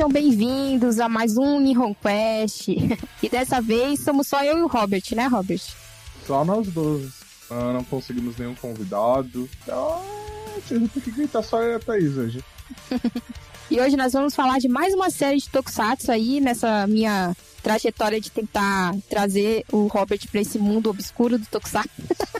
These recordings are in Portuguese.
Sejam bem-vindos a mais um Nihon Quest. e dessa vez somos só eu e o Robert, né, Robert? Só nós dois. Ah, não conseguimos nenhum convidado. Ah, vocês vão ter que gritar só eu e a Thaís hoje. e hoje nós vamos falar de mais uma série de Tokusatsu aí, nessa minha trajetória de tentar trazer o Robert para esse mundo obscuro do Tokusatsu.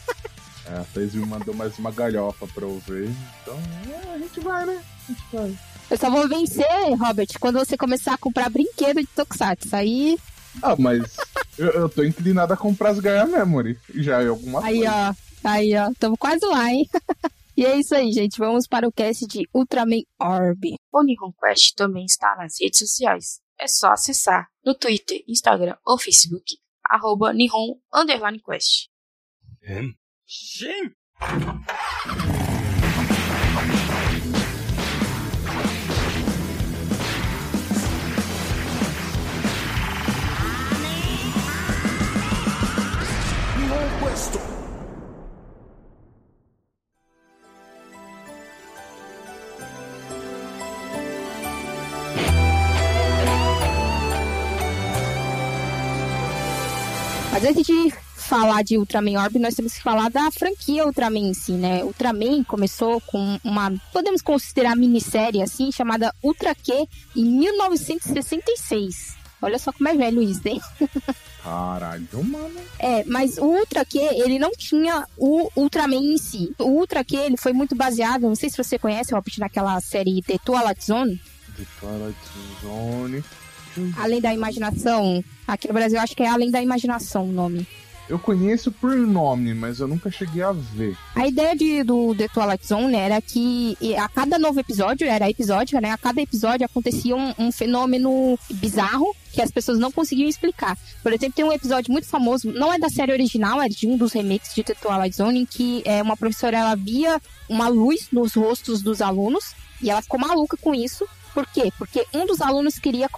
é, a Thaís me mandou mais uma galhofa pra eu ver. Então, é, a gente vai, né? A gente vai. Eu só vou vencer, Robert, quando você começar a comprar brinquedo de Tokusatsu. Aí ah, mas eu, eu tô inclinado a comprar as Gaia Memory. Já é alguma aí, coisa. Aí, ó. Aí, ó. Tamo quase lá, hein? e é isso aí, gente. Vamos para o cast de Ultraman Orb. O Nihon Quest também está nas redes sociais. É só acessar no Twitter, Instagram ou Facebook, arroba Nihon Underline Quest. Sim. Questo. Mas antes de falar de Ultraman Orb, nós temos que falar da franquia Ultraman em si, né? Ultraman começou com uma, podemos considerar minissérie assim, chamada Ultra Q em 1966. Olha só como é velho isso, hein? Caralho, mano. É, mas o Ultra Q, ele não tinha o Ultraman em si. O Ultra Q, ele foi muito baseado, não sei se você conhece, Robert, naquela série The Twilight Zone. The Twilight Zone. Além da Imaginação. Aqui no Brasil, acho que é Além da Imaginação o nome. Eu conheço por nome, mas eu nunca cheguei a ver. A ideia de, do The Twilight Zone era que a cada novo episódio, era episódica, né? A cada episódio acontecia um, um fenômeno bizarro que as pessoas não conseguiam explicar. Por exemplo, tem um episódio muito famoso, não é da série original, é de um dos remakes de The Twilight Zone, em que é, uma professora ela via uma luz nos rostos dos alunos e ela ficou maluca com isso. Por quê? Porque um dos alunos queria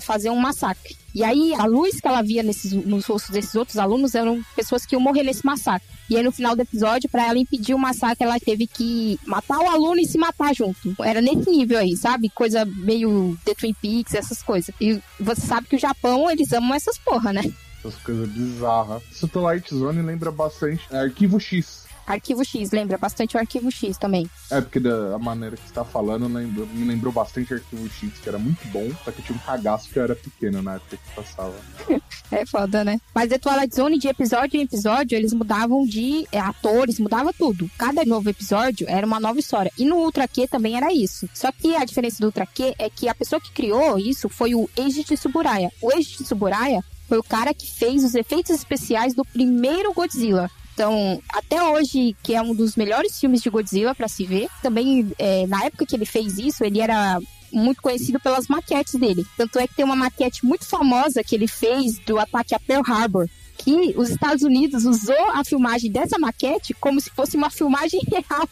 fazer um massacre. E aí, a luz que ela via nesses, nos rostos desses outros alunos eram pessoas que iam morrer nesse massacre. E aí, no final do episódio, para ela impedir o massacre, ela teve que matar o aluno e se matar junto. Era nesse nível aí, sabe? Coisa meio The Twin Peaks, essas coisas. E você sabe que o Japão, eles amam essas porra, né? Essas coisas bizarras. Light Zone lembra bastante Arquivo X. Arquivo X, lembra bastante o Arquivo X também. É, porque da maneira que você tá falando, lembrou, me lembrou bastante Arquivo X, que era muito bom, só que tinha um cagaço que eu era pequeno na época que passava. é foda, né? Mas The Twilight Zone, de episódio em episódio, eles mudavam de é, atores, mudava tudo. Cada novo episódio era uma nova história. E no Ultra Q também era isso. Só que a diferença do Ultra Q é que a pessoa que criou isso foi o Eiji Tsuburaya. O Eiji Tsuburaya foi o cara que fez os efeitos especiais do primeiro Godzilla. Então, até hoje, que é um dos melhores filmes de Godzilla para se ver. Também, é, na época que ele fez isso, ele era muito conhecido pelas maquetes dele. Tanto é que tem uma maquete muito famosa que ele fez do ataque a Pearl Harbor. Que os Estados Unidos usou a filmagem dessa maquete como se fosse uma filmagem real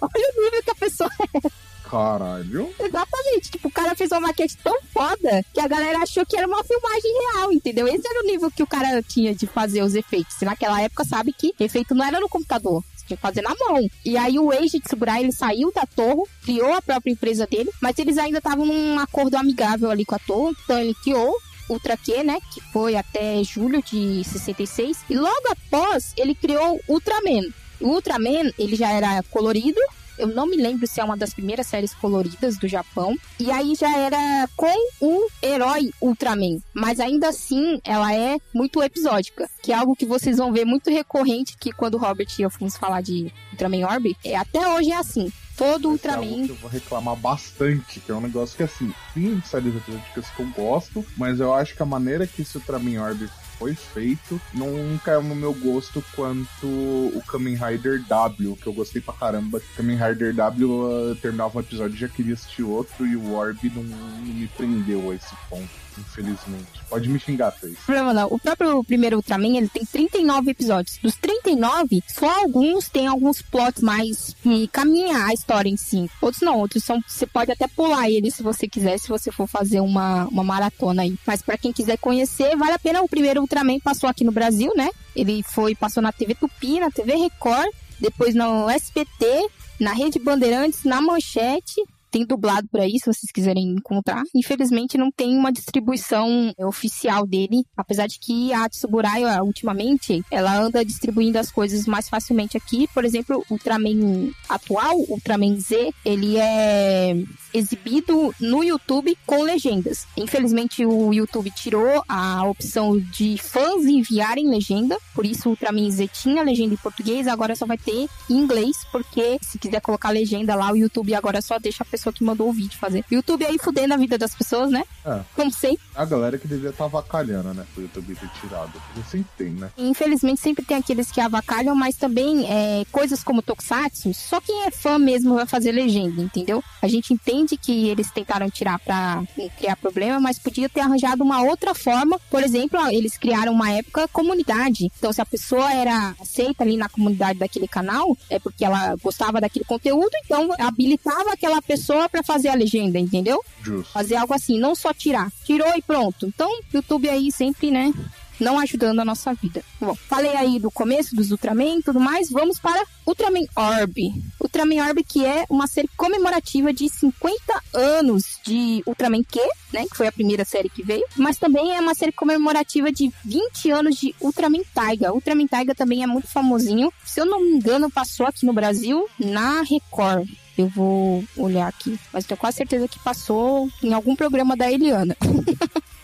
Olha o nível que a pessoa é. Caralho. Exatamente. Tipo, o cara fez uma maquete tão foda que a galera achou que era uma filmagem real, entendeu? Esse era o nível que o cara tinha de fazer os efeitos. E naquela época, sabe que efeito não era no computador tinha que fazer na mão. E aí o Eiji Tsuburai, ele saiu da Torre, criou a própria empresa dele, mas eles ainda estavam num acordo amigável ali com a Torre, então ele criou Ultra Q, né, que foi até julho de 66, e logo após ele criou Ultraman. O Ultraman, ele já era colorido, eu não me lembro se é uma das primeiras séries coloridas do Japão. E aí já era com o herói Ultraman. Mas ainda assim, ela é muito episódica. Que é algo que vocês vão ver muito recorrente que quando o Robert e eu fomos falar de Ultraman Orb, é, até hoje é assim todo o Ultraman. É eu vou reclamar bastante, que é um negócio que assim, tem séries episódicas que eu gosto, mas eu acho que a maneira que esse Ultraman Orb foi feito, não caiu no meu gosto quanto o Kamen Rider W, que eu gostei pra caramba. Kamen Rider W terminava um episódio e já queria assistir outro, e o Orb não, não me prendeu a esse ponto infelizmente. Pode me xingar, Thaís. Problema não. O próprio primeiro Ultraman, ele tem 39 episódios. Dos 39, só alguns tem alguns plots mais que caminha a história em si. Outros não, outros são. Você pode até pular ele se você quiser, se você for fazer uma, uma maratona aí. Mas para quem quiser conhecer, vale a pena. O primeiro Ultraman passou aqui no Brasil, né? Ele foi, passou na TV Tupi, na TV Record, depois no SBT, na Rede Bandeirantes, na Manchete tem dublado por aí, se vocês quiserem encontrar. Infelizmente não tem uma distribuição oficial dele, apesar de que a Tsuburai, ultimamente, ela anda distribuindo as coisas mais facilmente aqui. Por exemplo, o Ultraman atual, o Ultraman Z, ele é exibido no YouTube com legendas. Infelizmente, o YouTube tirou a opção de fãs enviarem legenda, por isso o Ultraman Z tinha legenda em português, agora só vai ter em inglês, porque se quiser colocar legenda lá, o YouTube agora só deixa a pessoa que mandou o vídeo fazer. YouTube aí fudendo a vida das pessoas, né? É. Como sempre. A galera que devia estar tá avacalhando, né? O YouTube ter tirado. Porque sempre tem, né? Infelizmente, sempre tem aqueles que avacalham, mas também é, coisas como Tokusatsu, só quem é fã mesmo vai fazer legenda, entendeu? A gente entende que eles tentaram tirar pra criar problema, mas podia ter arranjado uma outra forma. Por exemplo, eles criaram uma época comunidade. Então, se a pessoa era aceita ali na comunidade daquele canal, é porque ela gostava daquele conteúdo, então habilitava aquela pessoa para fazer a legenda, entendeu? Justo. Fazer algo assim, não só tirar. Tirou e pronto. Então, YouTube aí sempre, né, não ajudando a nossa vida. Bom, falei aí do começo dos Ultraman e tudo mais, vamos para Ultraman Orb. Ultraman Orb que é uma série comemorativa de 50 anos de Ultraman Q, né, que foi a primeira série que veio, mas também é uma série comemorativa de 20 anos de Ultraman Taiga. Ultraman Taiga também é muito famosinho. Se eu não me engano, passou aqui no Brasil na Record. Eu vou olhar aqui, mas tenho quase certeza que passou em algum programa da Eliana.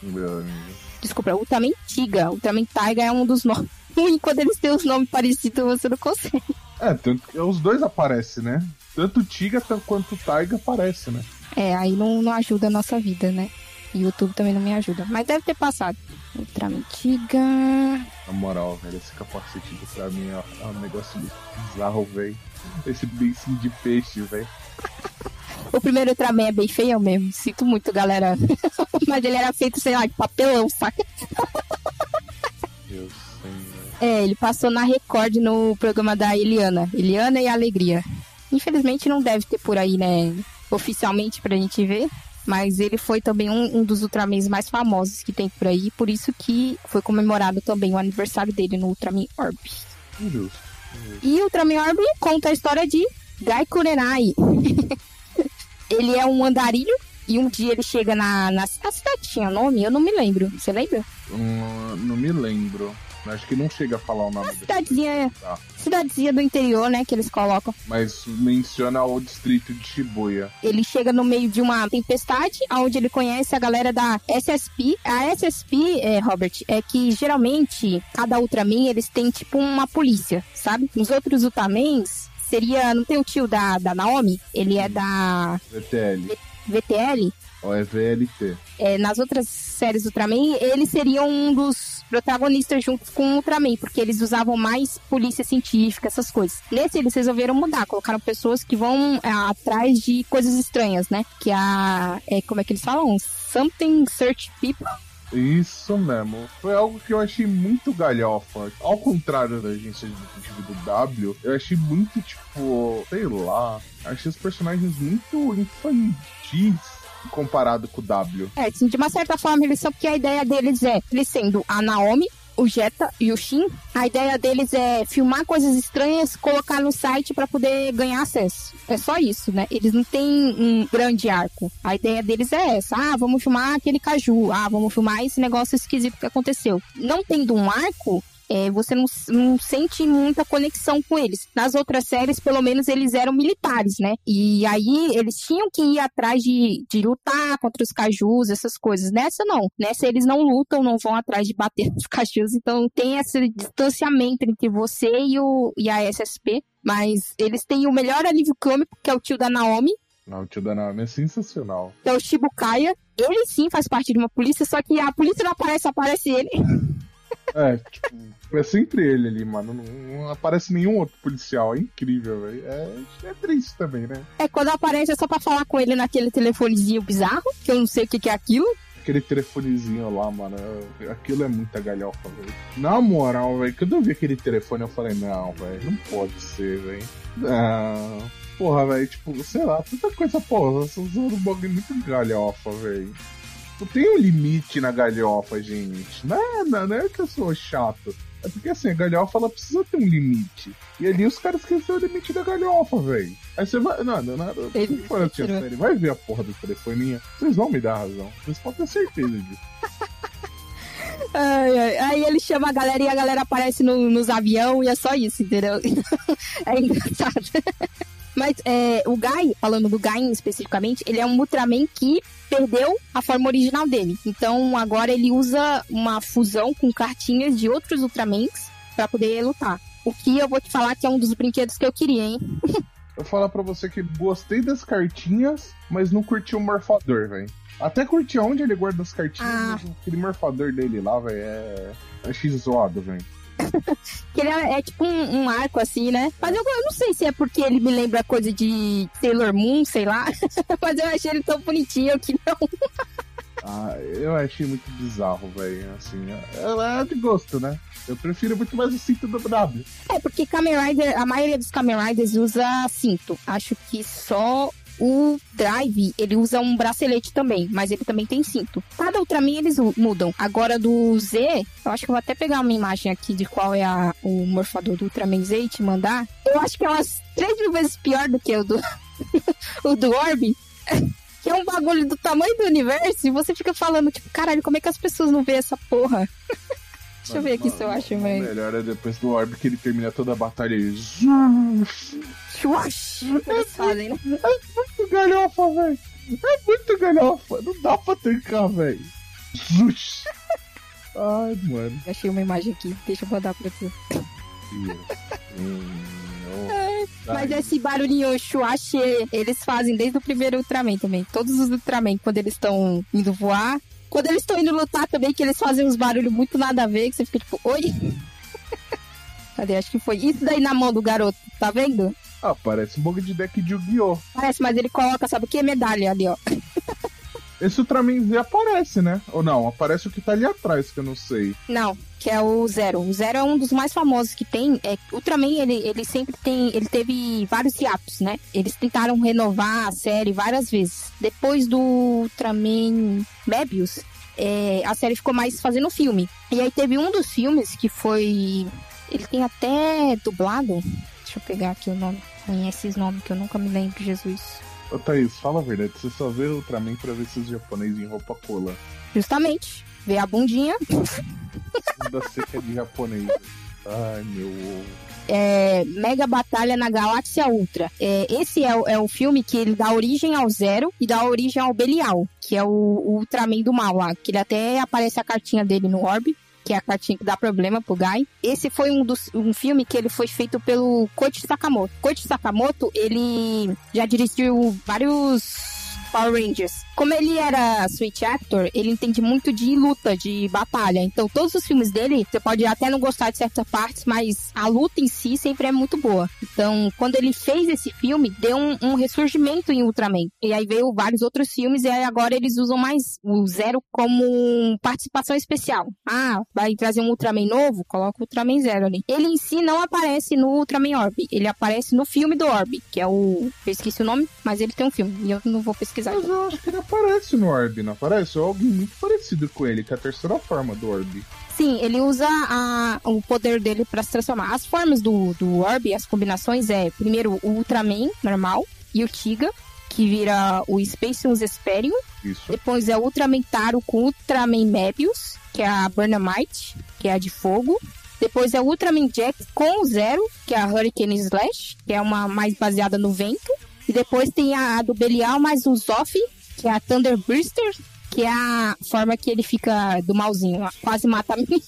Meu amigo. Desculpa, Ultraman Tiga. Ultraman Taiga é um dos nomes. Ruim quando eles têm os nomes parecidos, você não consegue. É, tanto os dois aparecem, né? Tanto Tiga quanto Taiga aparece, né? É, aí não, não ajuda a nossa vida, né? E o YouTube também não me ajuda. Mas deve ter passado. Ultraman Tiga. Na moral, velho, esse capacete pra mim ó, é um negócio bizarro, velho. Esse beicinho de peixe, velho. O primeiro Ultraman é bem feio mesmo. Sinto muito, galera. Mas ele era feito, sei lá, de papelão, saca? Eu sei, É, ele passou na Record no programa da Eliana. Eliana e Alegria. Infelizmente não deve ter por aí, né? Oficialmente pra gente ver. Mas ele foi também um, um dos Ultramans mais famosos que tem por aí. Por isso que foi comemorado também o aniversário dele no Ultraman Orb. Injusto. E o Ultraman Orb conta a história de Gaikurenai. ele é um andarilho e um dia ele chega na, na a cidade tinha nome? Eu não me lembro. Você lembra? Hum, não me lembro. Acho que não chega a falar o nome. Uma cidadezinha, tá. cidadezinha do interior, né, que eles colocam. Mas menciona o distrito de Shibuya. Ele chega no meio de uma tempestade, onde ele conhece a galera da SSP. A SSP, é, Robert, é que geralmente cada Ultraman eles têm tipo uma polícia, sabe? Nos outros Ultramans seria. Não tem o tio da, da Naomi? Ele é da. VTL. VTL? Ou é VLT? É, nas outras séries Ultraman, ele seria um dos protagonistas junto com o Ultraman, porque eles usavam mais polícia científica, essas coisas. Nesse eles resolveram mudar, colocaram pessoas que vão é, atrás de coisas estranhas, né? Que a. É, como é que eles falam? Something Search People. Isso mesmo. Foi algo que eu achei muito galhofa. Ao contrário da agência de detetive do W, eu achei muito, tipo, sei lá. Achei os personagens muito infantis comparado com o W. É, de uma certa forma eles são porque a ideia deles é, eles sendo a Naomi, o Jetta e o Shin, a ideia deles é filmar coisas estranhas, colocar no site para poder ganhar acesso. É só isso, né? Eles não têm um grande arco. A ideia deles é essa: ah, vamos filmar aquele caju, ah, vamos filmar esse negócio esquisito que aconteceu. Não tendo um arco, é, você não, não, sente muita conexão com eles. Nas outras séries, pelo menos, eles eram militares, né? E aí eles tinham que ir atrás de, de lutar contra os cajus, essas coisas. Nessa, não. Nessa, eles não lutam, não vão atrás de bater nos cajus. Então, tem esse distanciamento entre você e, o, e a SSP. Mas eles têm o melhor alívio cômico, que é o tio da Naomi, não, o tio da Naomi é sensacional. É o Shibukaya. Ele sim faz parte de uma polícia, só que a polícia não aparece, aparece ele. É, tipo, é sempre ele ali, mano. Não, não aparece nenhum outro policial. É incrível, velho. É, é triste também, né? É, quando aparece é só pra falar com ele naquele telefonezinho bizarro, que eu não sei o que, que é aquilo. Aquele telefonezinho lá, mano. Aquilo é muita galhofa, velho. Na moral, velho, quando eu vi aquele telefone, eu falei, não, velho, não pode ser, velho. Não. Porra, velho, tipo, sei lá, tanta coisa, porra, vocês usando um bagulho muito galhofa, velho. Tipo, tem um limite na galhofa, gente. Não é, não é que eu sou chato. É porque assim, a galhofa ela precisa ter um limite. E ali os caras esqueceram o limite da galhofa, velho. Aí você vai. Não, não, não. Ele Fora a série, vai ver a porra do telefoninha. Vocês vão me dar razão. Vocês podem ter certeza disso. Ai, ai. Aí ele chama a galera e a galera aparece no- nos aviões e é só isso, entendeu? é engraçado. Mas é, o Guy, falando do Guy especificamente, ele é um Ultraman que perdeu a forma original dele. Então agora ele usa uma fusão com cartinhas de outros Ultramans pra poder lutar. O que eu vou te falar que é um dos brinquedos que eu queria, hein? Eu vou falar pra você que gostei das cartinhas, mas não curti o morfador, velho. Até curti onde ele guarda as cartinhas, Ah. mas aquele morfador dele lá, velho, é. Achei zoado, velho. Que ele é, é tipo um, um arco assim, né? Mas eu, eu não sei se é porque ele me lembra coisa de Sailor Moon, sei lá. Mas eu achei ele tão bonitinho que não. Ah, eu achei muito bizarro, velho. Assim, é, é de gosto, né? Eu prefiro muito mais o cinto do W. É, porque Kamen Rider, a maioria dos Kamen Riders usa cinto. Acho que só o Drive, ele usa um bracelete também, mas ele também tem cinto. Cada Ultraman eles mudam. Agora do Z, eu acho que eu vou até pegar uma imagem aqui de qual é a- o morfador do Ultraman Z e te mandar. Eu acho que é umas 3 mil vezes pior do que o do, o do Orb. Que é um bagulho do tamanho do universo e você fica falando, tipo, caralho, como é que as pessoas não veem essa porra? Deixa eu ver aqui se eu acho, velho. melhor é depois do Orb que ele termina toda a batalha e. Eles fazem, né? Muito galhofa, velho. É muito galhofa. Não dá pra tancar, velho. Ai, mano. Eu achei uma imagem aqui, deixa eu mandar pra tu. Mas esse barulhinho chuache, eles fazem desde o primeiro Ultraman também. Todos os Ultraman, quando eles estão indo voar. Quando eles estão indo lutar também, que eles fazem uns barulhos muito nada a ver, que você fica tipo, oi? Cadê? Acho que foi isso daí na mão do garoto, tá vendo? Ah, parece um bug de deck de Yu-Gi-Oh! Parece, mas ele coloca, sabe o que? Medalha ali, ó. Esse Ultraman Z aparece, né? Ou não? Aparece o que tá ali atrás, que eu não sei. Não, que é o Zero. O Zero é um dos mais famosos que tem. É, Ultraman, ele, ele sempre tem. Ele teve vários hiatos, né? Eles tentaram renovar a série várias vezes. Depois do Ultraman Mebius, é, a série ficou mais fazendo filme. E aí teve um dos filmes que foi. Ele tem até dublado. Deixa eu pegar aqui o nome. Conhece esses nomes que eu nunca me lembro, Jesus. Ô Thaís, fala a verdade, você só vê Ultraman pra ver esses japoneses em roupa cola. Justamente. Vê a bundinha, Da seca de japonês. Ai, meu ovo. é, Mega Batalha na Galáxia Ultra. É, esse é, o- é o filme que ele dá origem ao Zero e dá origem ao Belial, que é o, o Ultraman do mal lá. Que ele até aparece a cartinha dele no Orb, que é a cartinha que dá problema pro Guy. Esse foi um, dos, um filme que ele foi feito pelo Koichi Sakamoto. Koichi Sakamoto, ele já dirigiu vários Power Rangers. Como ele era Switch Actor, ele entende muito de luta, de batalha. Então, todos os filmes dele, você pode até não gostar de certas partes, mas a luta em si sempre é muito boa. Então, quando ele fez esse filme, deu um, um ressurgimento em Ultraman. E aí veio vários outros filmes, e agora eles usam mais o Zero como participação especial. Ah, vai trazer um Ultraman novo? Coloca o Ultraman Zero ali. Ele em si não aparece no Ultraman Orb, ele aparece no filme do Orb, que é o. Eu esqueci o nome, mas ele tem um filme, e eu não vou pesquisar. Mas eu acho que ele aparece no Orb, não aparece? Ou alguém muito parecido com ele, que é a terceira forma do Orb. Sim, ele usa a- o poder dele pra se transformar. As formas do, do Orb, as combinações é primeiro o Ultraman normal e o Tiga, que vira o Space Esperium. Isso. Depois é o Ultraman Taro com Ultraman Mebius, que é a Burnamite, que é a de fogo. Depois é o Ultraman Jack com o Zero, que é a Hurricane Slash, que é uma mais baseada no vento. E depois tem a, a do Belial mais o Zoff, que é a Thunder Burster, que é a forma que ele fica do malzinho, ó, quase mata a mim.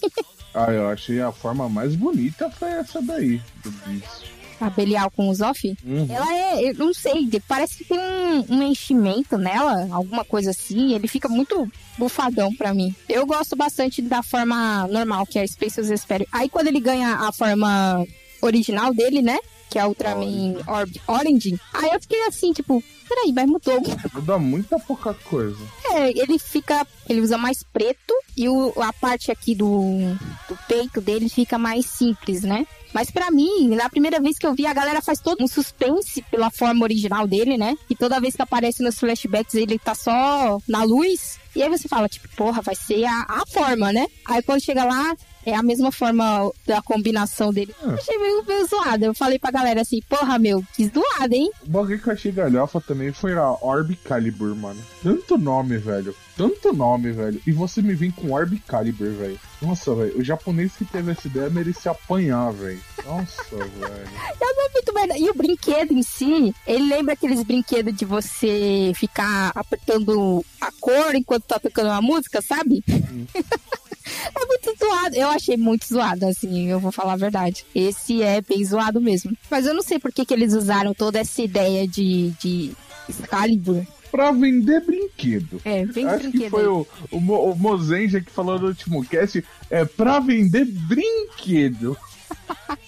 Ah, eu achei a forma mais bonita foi essa daí, do Beast. A Belial com o Zoff. Uhum. Ela é, eu não sei, parece que tem um, um enchimento nela, alguma coisa assim. Ele fica muito bufadão pra mim. Eu gosto bastante da forma normal, que é a Spaces Espero. Aí quando ele ganha a forma original dele, né? Que é a Ultraman Orb Orange. Aí eu fiquei assim, tipo, peraí, mas mudou. Muda muita pouca coisa. É, ele fica. Ele usa mais preto e o, a parte aqui do, do peito dele fica mais simples, né? Mas pra mim, na primeira vez que eu vi, a galera faz todo um suspense pela forma original dele, né? E toda vez que aparece nos flashbacks ele tá só na luz. E aí você fala, tipo, porra, vai ser a, a forma, né? Aí quando chega lá, é a mesma forma da combinação dele. Ah. Achei meio, meio zoado. Eu falei pra galera assim, porra, meu, que zoado, hein? O bagulho que eu achei galhofa também foi a Orb Calibur, mano. Tanto nome, velho. Tanto nome, velho. E você me vem com Orb Calibur, velho. Nossa, velho. O japonês que teve essa ideia merecia apanhar, velho. Nossa, velho. Eu não muito merda. E o brinquedo em si, ele lembra aqueles brinquedos de você ficar apertando a cor enquanto tá tocando uma música, sabe? É muito zoado. Eu achei muito zoado, assim, eu vou falar a verdade. Esse é bem zoado mesmo. Mas eu não sei por que, que eles usaram toda essa ideia de, de Excalibur. Pra vender brinquedo. É, bem Acho que brinquedo. foi aí. o, o, Mo- o Mozenja que falou no último cast. É pra vender brinquedo.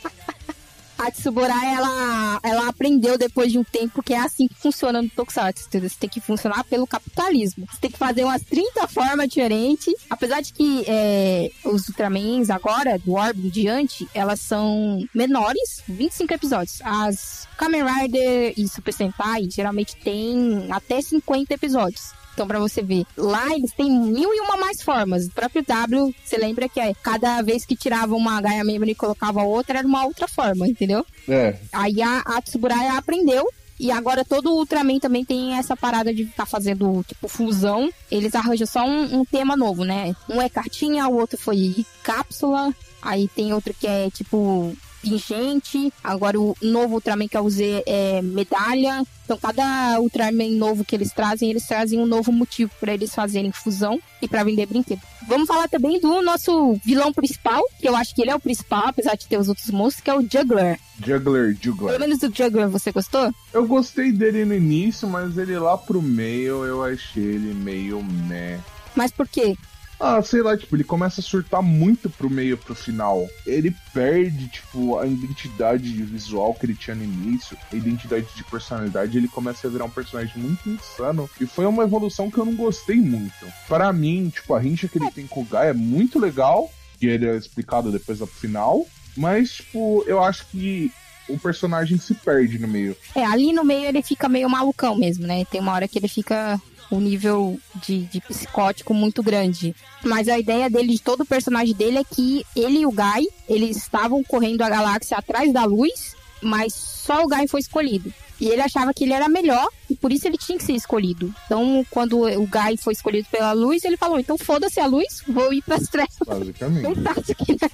A Tsubura, ela, ela aprendeu depois de um tempo que é assim que funciona no Tokusatsu? Você tem que funcionar pelo capitalismo. Você tem que fazer umas 30 formas diferentes. Apesar de que é, os Ultramans agora, do Orb em diante, elas são menores, 25 episódios. As Kamen Rider e Super Sentai geralmente tem até 50 episódios. Então, pra você ver, lá eles têm mil e uma mais formas. O próprio W, você lembra que é, cada vez que tirava uma Gaia Memory e colocava outra, era uma outra forma, entendeu? É, Aí a, a Tsuburaya aprendeu. E agora todo o Ultraman também tem essa parada de estar fazendo, tipo, fusão. Eles arranjam só um, um tema novo, né? Um é cartinha, o outro foi cápsula. Aí tem outro que é, tipo, pingente. Agora o novo Ultraman que eu usei é medalha. Então cada Ultraman novo que eles trazem, eles trazem um novo motivo para eles fazerem fusão e para vender brinquedo. Vamos falar também do nosso vilão principal, que eu acho que ele é o principal, apesar de ter os outros monstros, que é o Juggler. Juggler, Pelo Juggler. menos do Juggler você gostou? Eu gostei dele no início, mas ele lá pro meio eu achei ele meio meh. Mas por quê? Ah, sei lá, tipo, ele começa a surtar muito pro meio pro final. Ele perde, tipo, a identidade visual que ele tinha no início, a identidade de personalidade, ele começa a virar um personagem muito insano. E foi uma evolução que eu não gostei muito. Para mim, tipo, a rincha que ele tem com o Guy é muito legal, que ele é explicado depois do final. Mas, tipo, eu acho que o personagem se perde no meio. É, ali no meio ele fica meio malucão mesmo, né? Tem uma hora que ele fica um nível de, de psicótico muito grande. Mas a ideia dele, de todo o personagem dele, é que ele e o Guy, eles estavam correndo a galáxia atrás da luz, mas só o Guy foi escolhido. E ele achava que ele era melhor e por isso ele tinha que ser escolhido. Então, quando o Guy foi escolhido pela luz, ele falou: então foda-se a luz, vou ir pras trevas. Basicamente. Fantástico, né?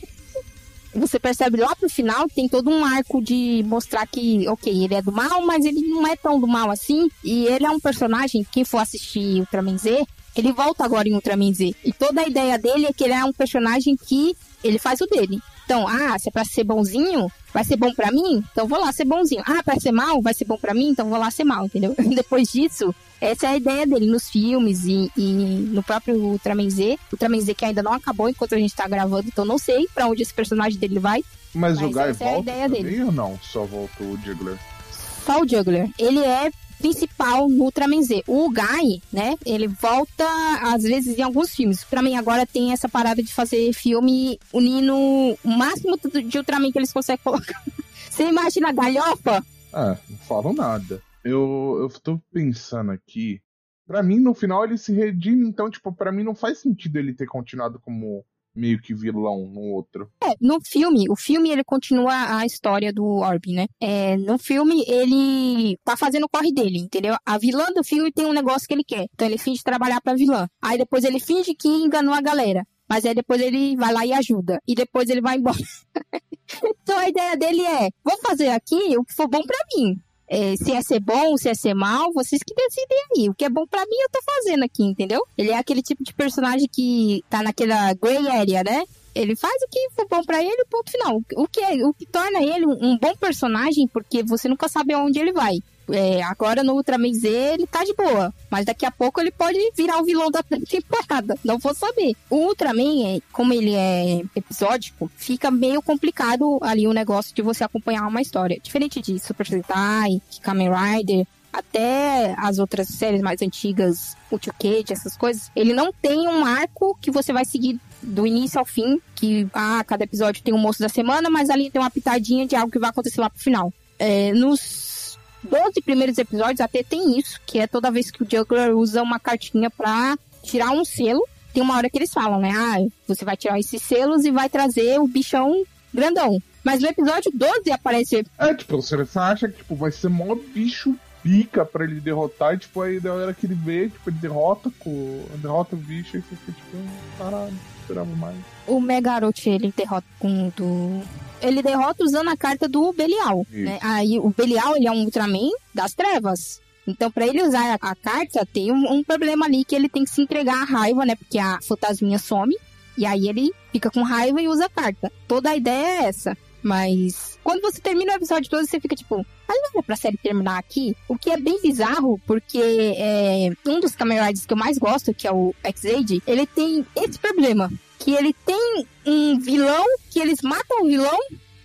Você percebe lá pro final tem todo um arco de mostrar que, ok, ele é do mal, mas ele não é tão do mal assim. E ele é um personagem, quem for assistir Ultraman Z, ele volta agora em Ultraman Z. E toda a ideia dele é que ele é um personagem que ele faz o dele. Então, ah, se é pra ser bonzinho, vai ser bom pra mim? Então vou lá ser bonzinho. Ah, pra ser mal, vai ser bom pra mim? Então vou lá ser mal, entendeu? Depois disso, essa é a ideia dele nos filmes e, e no próprio Ultraman Z. Ultraman Z que ainda não acabou enquanto a gente tá gravando, então não sei pra onde esse personagem dele vai. Mas, Mas o Guy essa é a volta ideia dele. ou não? Só voltou o Juggler? Só o Juggler. Ele é principal no Ultraman Z. O Guy, né, ele volta às vezes em alguns filmes. Pra mim agora tem essa parada de fazer filme unindo o máximo de Ultraman que eles conseguem colocar. Você imagina a galhofa? Ah, não falo nada. Eu, eu tô pensando aqui. Pra mim, no final, ele se redime. Então, tipo, pra mim não faz sentido ele ter continuado como meio que vilão no outro. É, no filme, o filme ele continua a história do Orb, né? É, no filme ele tá fazendo o corre dele, entendeu? A vilã do filme tem um negócio que ele quer. Então ele finge trabalhar pra vilã. Aí depois ele finge que enganou a galera. Mas aí depois ele vai lá e ajuda. E depois ele vai embora. então a ideia dele é: vou fazer aqui o que for bom pra mim. É, se é ser bom, se é ser mal, vocês que decidem aí. O que é bom pra mim, eu tô fazendo aqui, entendeu? Ele é aquele tipo de personagem que tá naquela gray area, né? Ele faz o que for bom pra ele, ponto final. O que, é, o que torna ele um bom personagem, porque você nunca sabe aonde ele vai. É, agora no Ultraman Z ele tá de boa, mas daqui a pouco ele pode virar o vilão da temporada, não vou saber. O Ultraman, é, como ele é episódico, fica meio complicado ali o negócio de você acompanhar uma história. Diferente de Super Sentai, Kamen Rider, até as outras séries mais antigas, o Cage, essas coisas, ele não tem um arco que você vai seguir do início ao fim, que ah, cada episódio tem um moço da semana, mas ali tem uma pitadinha de algo que vai acontecer lá pro final. É, nos 12 primeiros episódios até tem isso, que é toda vez que o Juggler usa uma cartinha pra tirar um selo tem uma hora que eles falam, né? Ah, você vai tirar esses selos e vai trazer o bichão grandão. Mas no episódio 12 aparece. É, tipo, você acha que tipo, vai ser mó bicho pica pra ele derrotar, e tipo, aí da hora que ele vê, tipo, ele derrota com. derrota o bicho e você fica tipo, caralho, esperava mais. O Megarot, ele derrota com do. Ele derrota usando a carta do Belial. Né? Aí o Belial, ele é um Ultraman das trevas. Então, para ele usar a, a carta, tem um, um, problema ali que ele tem que se entregar à raiva, né? Porque a fantasminha some. E aí ele fica com raiva e usa a carta. Toda a ideia é essa. Mas quando você termina o episódio 12, você fica tipo, mas não é pra série terminar aqui? O que é bem bizarro, porque é, um dos Kamen que eu mais gosto, que é o X-Aid, ele tem esse problema. Que ele tem um vilão, que eles matam o vilão,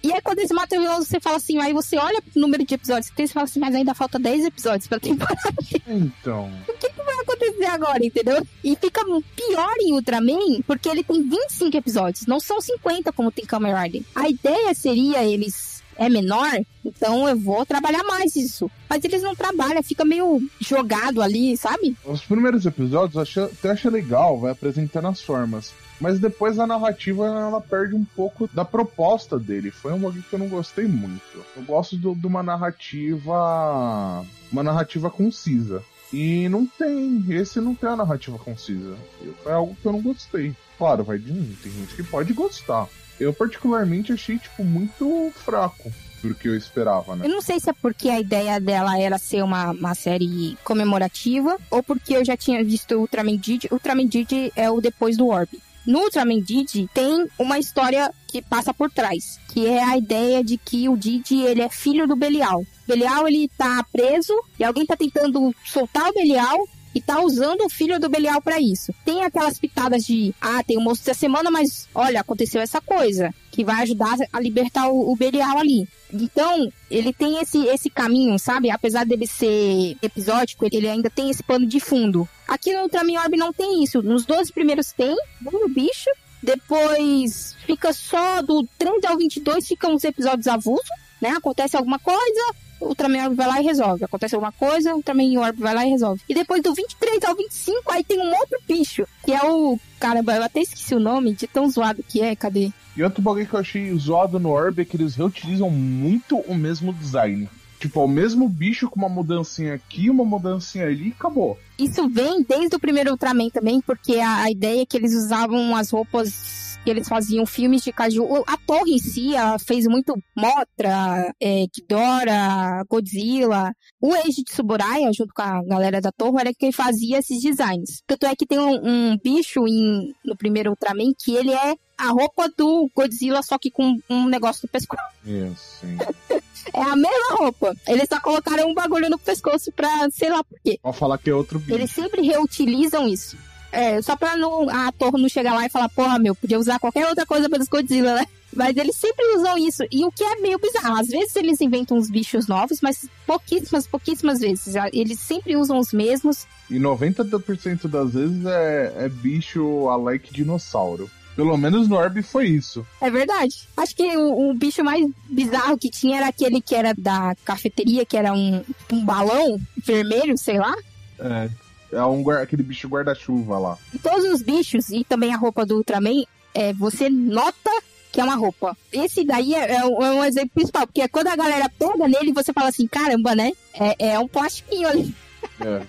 e aí, quando eles matam o vilão, você fala assim, aí você olha pro número de episódios que tem e fala assim, mas ainda falta 10 episódios pra temporada. Então. O que, que, vai acontecer agora, entendeu? E fica pior em Ultraman, porque ele tem 25 episódios, não são 50 como tem Kamen Rider. A ideia seria eles é menor, então eu vou trabalhar mais isso. Mas eles não trabalham, fica meio jogado ali, sabe? Os primeiros episódios eu acho, até achei legal, vai apresentando as formas. Mas depois a narrativa ela perde um pouco da proposta dele. Foi um bagulho que eu não gostei muito. Eu gosto de uma narrativa. Uma narrativa concisa. E não tem. Esse não tem a narrativa concisa. Foi algo que eu não gostei. Claro, vai de mim. Tem gente que pode gostar. Eu particularmente achei, tipo, muito fraco do que eu esperava, né? Eu não sei se é porque a ideia dela era ser uma, uma série comemorativa ou porque eu já tinha visto Ultraman Didi. Ultraman Didi é o depois do Orb. No Ultraman Didi tem uma história que passa por trás, que é a ideia de que o Didi ele é filho do Belial. Belial ele tá preso e alguém tá tentando soltar o Belial e tá usando o filho do Belial para isso. Tem aquelas pitadas de, ah, tem o moço da semana, mas olha, aconteceu essa coisa, que vai ajudar a libertar o, o Belial ali. Então, ele tem esse, esse caminho, sabe? Apesar dele ser episódico, ele ainda tem esse pano de fundo. Aqui no Ultraman Orb não tem isso. Nos 12 primeiros tem, o bicho. Depois fica só do 30 ao 22 ficam os episódios avulsos, né? Acontece alguma coisa, o Ultraman Orb vai lá e resolve. Acontece alguma coisa, o Ultraman Orb vai lá e resolve. E depois do 23 ao 25, aí tem um outro bicho, que é o... Caramba, eu até esqueci o nome de tão zoado que é, cadê? E outro bagulho que eu achei zoado no Orb é que eles reutilizam muito o mesmo design. Tipo, é o mesmo bicho com uma mudancinha aqui, uma mudancinha ali e acabou. Isso vem desde o primeiro Ultraman também, porque a, a ideia é que eles usavam as roupas que eles faziam filmes de caju. A torre em si fez muito Motra, é, Kidora, Godzilla. O Age de Tsuburaya, junto com a galera da torre, era quem fazia esses designs. Tanto é que tem um, um bicho em, no primeiro Ultraman que ele é a roupa do Godzilla, só que com um negócio no pescoço. Isso, sim. é a mesma roupa. Eles só colocaram um bagulho no pescoço pra, sei lá por quê. Pode falar que é outro bicho. Eles sempre reutilizam isso. É, só pra não, a torre não chegar lá e falar, porra, meu, podia usar qualquer outra coisa pelos Godzilla, né? Mas eles sempre usam isso. E o que é meio bizarro. Às vezes eles inventam uns bichos novos, mas pouquíssimas, pouquíssimas vezes. Eles sempre usam os mesmos. E 90% das vezes é, é bicho alike dinossauro. Pelo menos no Orb foi isso. É verdade. Acho que o, o, bicho mais bizarro que tinha era aquele que era da cafeteria, que era um, um balão vermelho, sei lá. É, é um, aquele bicho guarda-chuva lá. E todos os bichos, e também a roupa do Ultraman, é, você nota que é uma roupa. Esse daí é, é, um, é, um, exemplo principal, porque quando a galera pega nele, você fala assim, caramba, né? É, é um plastiquinho ali. É.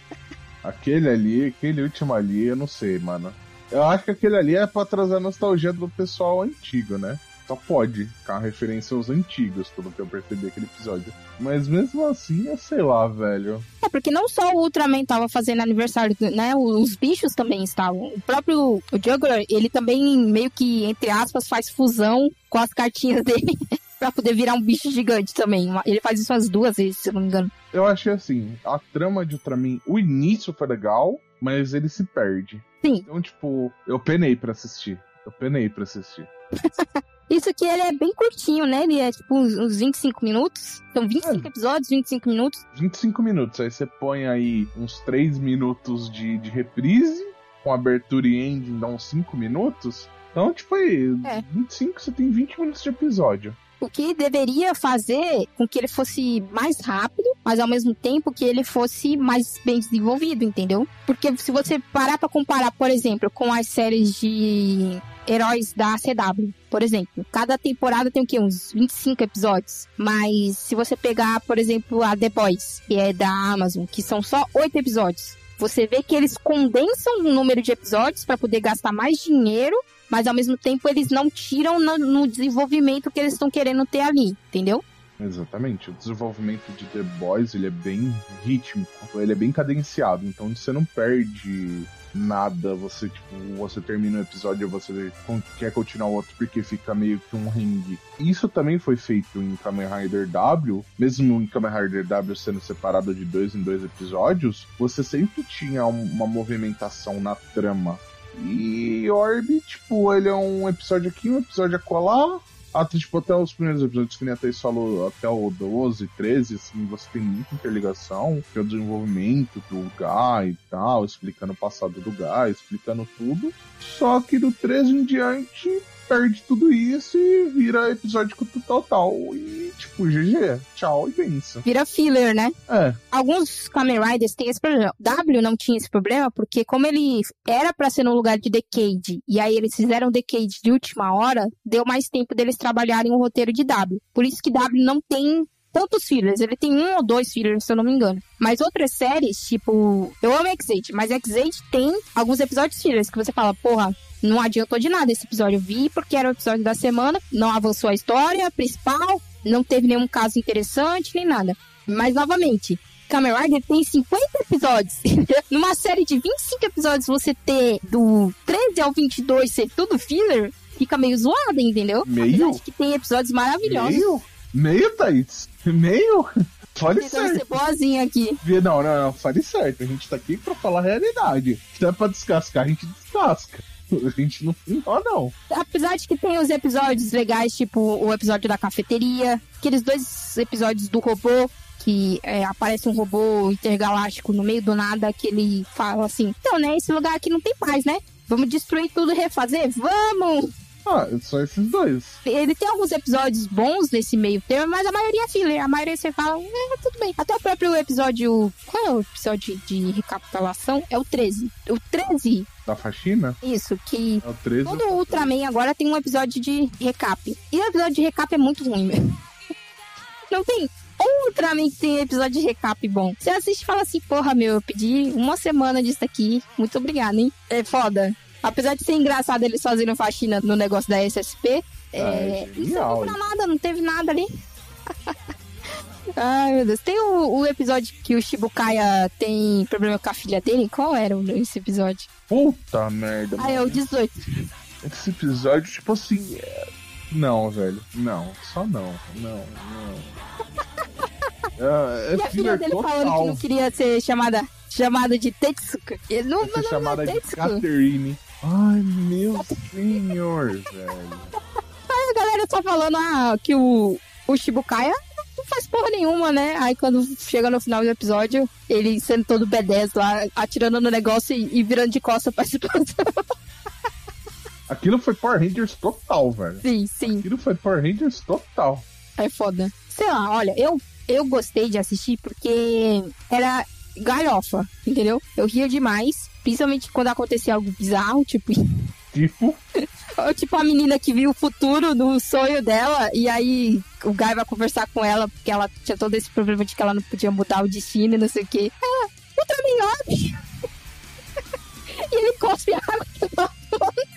Aquele ali, aquele último ali, eu não sei, mano. Eu acho que aquele ali é pra trazer a nostalgia do pessoal antigo, né? Só pode ficar referência aos antigos, pelo que eu percebi aquele episódio. Mas mesmo assim, eu sei lá, velho. É, porque não só o Ultraman tava fazendo aniversário, né? Os bichos também estavam. O próprio o Juggler, ele também meio que, entre aspas, faz fusão com as cartinhas dele. pra poder virar um bicho gigante também. Ele faz isso umas duas vezes, se eu não me engano. Eu achei assim, a trama de Ultraman, o início foi legal, mas ele se perde. Sim. Então, tipo, eu penei para assistir. Eu penei para assistir. Isso que ele é bem curtinho, né? Ele é tipo uns, 25 minutos. São 25 é. episódios, 25 minutos. 25 minutos. Aí você põe aí uns 3 minutos de, de reprise, com abertura e ending dá uns 5 minutos. Então, tipo aí, é. 25 você tem 20 minutos de episódio. O que deveria fazer com que ele fosse mais rápido mas ao mesmo tempo que ele fosse mais bem desenvolvido, entendeu? Porque se você parar pra comparar, por exemplo, com as séries de heróis da CW, por exemplo. Cada temporada tem o quê? Uns 25 episódios. Mas se você pegar, por exemplo, a The Boys, que é da Amazon, que são só 8 episódios. Você vê que eles condensam o número de episódios para poder gastar mais dinheiro, mas ao mesmo tempo eles não tiram no, no desenvolvimento que eles estão querendo ter ali, entendeu? Exatamente. O desenvolvimento de The Boys ele é bem rítmico, ele é bem cadenciado, então você não perde nada. Você, tipo, você termina o episódio e você quer continuar o outro porque fica meio que um ringue. Isso também foi feito em Kamen Rider W, mesmo em Kamen Rider W sendo separado de dois em dois episódios, você sempre tinha uma movimentação na trama. E Orb, tipo, ele é um episódio aqui, um episódio acolá, até, tipo, até os primeiros episódios que nem a Thaís falou, até o 12, 13, assim, você tem muita interligação, que é o desenvolvimento do Guy e tal, explicando o passado do Guy, explicando tudo. Só que do 13 em diante, perde tudo isso e vira episódico total. E, tipo, GG, tchau e benção. Vira filler, né? É. Alguns Kamen Riders têm esse problema. W não tinha esse problema porque, como ele era para ser no lugar de Decade, e aí eles fizeram Decade de última hora, deu mais tempo deles trabalharem o roteiro de W. Por isso que W não tem tantos fillers, ele tem um ou dois fillers, se eu não me engano. Mas outras séries, tipo, eu amo X8, mas X8 tem alguns episódios fillers que você fala, porra, não adiantou de nada esse episódio. Eu vi porque era o episódio da semana, não avançou a história principal, não teve nenhum caso interessante, nem nada. Mas, novamente, Kamen Rider tem 50 episódios. Numa série de 25 episódios, você ter do 13 ao 22 ser tudo filler, fica meio zoado, entendeu? Meio? Apesar que tem episódios maravilhosos. Meio? Meio, Thaís? Meio? Fale Tentando ser certo. boazinha aqui. Não, não, não, fale certo. A gente tá aqui pra falar a realidade. Se é pra descascar, a gente descasca. A gente não enrola, não. Apesar de que tem os episódios legais, tipo o episódio da cafeteria, aqueles dois episódios do robô, que é, aparece um robô intergaláctico no meio do nada, que ele fala assim, então, né, esse lugar aqui não tem paz, né? Vamos destruir tudo e refazer? Vamos! Ah, só esses dois. Ele tem alguns episódios bons nesse meio termo, mas a maioria é filler. A maioria você fala, é, tudo bem. Até o próprio episódio. Qual é o episódio de recapitulação? É o 13. O 13, Da faxina? isso, que É o 13. Todo Ultraman agora tem um episódio de recap. E o episódio de recap é muito ruim, mesmo. Não tem Ultraman que tem episódio de recap bom. Você assiste e fala assim, porra, meu, eu pedi uma semana disso aqui. Muito obrigado, hein? É foda. Apesar de ser engraçado eles fazendo faxina no negócio da SSP, Ah, é, é não genial, pra nada, não teve nada ali. Ai, meu Deus. Tem o, o episódio que o Shibukaya tem problema com a filha dele? Qual era esse episódio? Puta merda. Ah, é o mano. 18. Esse episódio, tipo assim. é- Não, velho. Não, só não. Não, não. É, é E a filha dele total. falando que não queria ser chamada, chamada de Tetsuka. Ele não, não, chamada não, de Tetsuka. Catherine. Ai, meu senhor, velho. Aí a galera só falando ah, que o, o Shibukaya não faz porra nenhuma, né? Aí quando chega no final do episódio, ele sendo todo B10 lá, atirando no negócio e, e virando de costa pra explosão. Aquilo foi Power Rangers total, velho. sim, sim. Aquilo foi Power Rangers total. É foda. Sei lá, olha, eu, eu gostei de assistir porque era galhofa, entendeu? Eu ria demais, principalmente quando acontecia algo bizarro, tipo Tipo, Tipo a menina que viu o futuro no sonho dela e aí o Guy vai conversar com ela porque ela tinha todo esse problema de que ela não podia mudar o destino e não sei o que. Ela, Ultraman Orb! e ele cospe a água boca.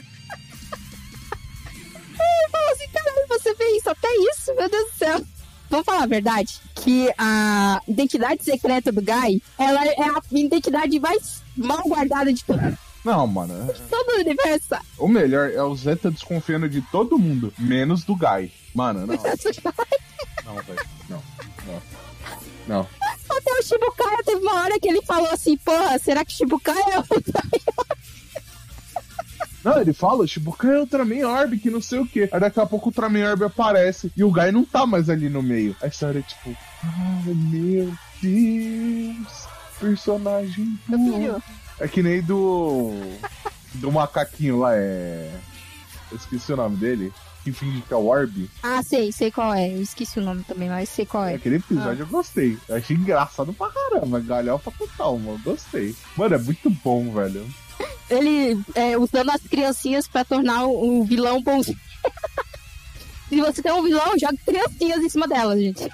Ele falou assim, caralho, você vê isso, até isso, meu Deus do céu. Vamos falar a verdade, que a identidade secreta do Guy, ela é a identidade mais mal guardada de todo, não, mano. todo o universo. O melhor é o Zeta desconfiando de todo mundo, menos do Guy. Mano, não. Não, velho. Não. Não. Não. Até o Shibukai teve uma hora que ele falou assim, porra, será que Shibukai é o Não, ele fala, Shibukai é Ultraman Orb, que não sei o que. Aí daqui a pouco o Ultraman Orb aparece e o Guy não tá mais ali no meio. A história é tipo, ai meu Deus, personagem Meu bom." filho? É que nem do. Do macaquinho lá, é. Eu esqueci o nome dele. Que finge que é o Orb. Ah, sei, sei qual é. Eu esqueci o nome também, mas sei qual é. Aquele episódio eu gostei. Eu achei engraçado pra caramba. Galhofa total, mano. Gostei. Mano, é muito bom, velho. Ele é, usando as criancinhas pra tornar o, o vilão bonzinho. Se você tem um vilão, joga criancinhas em cima dela, gente.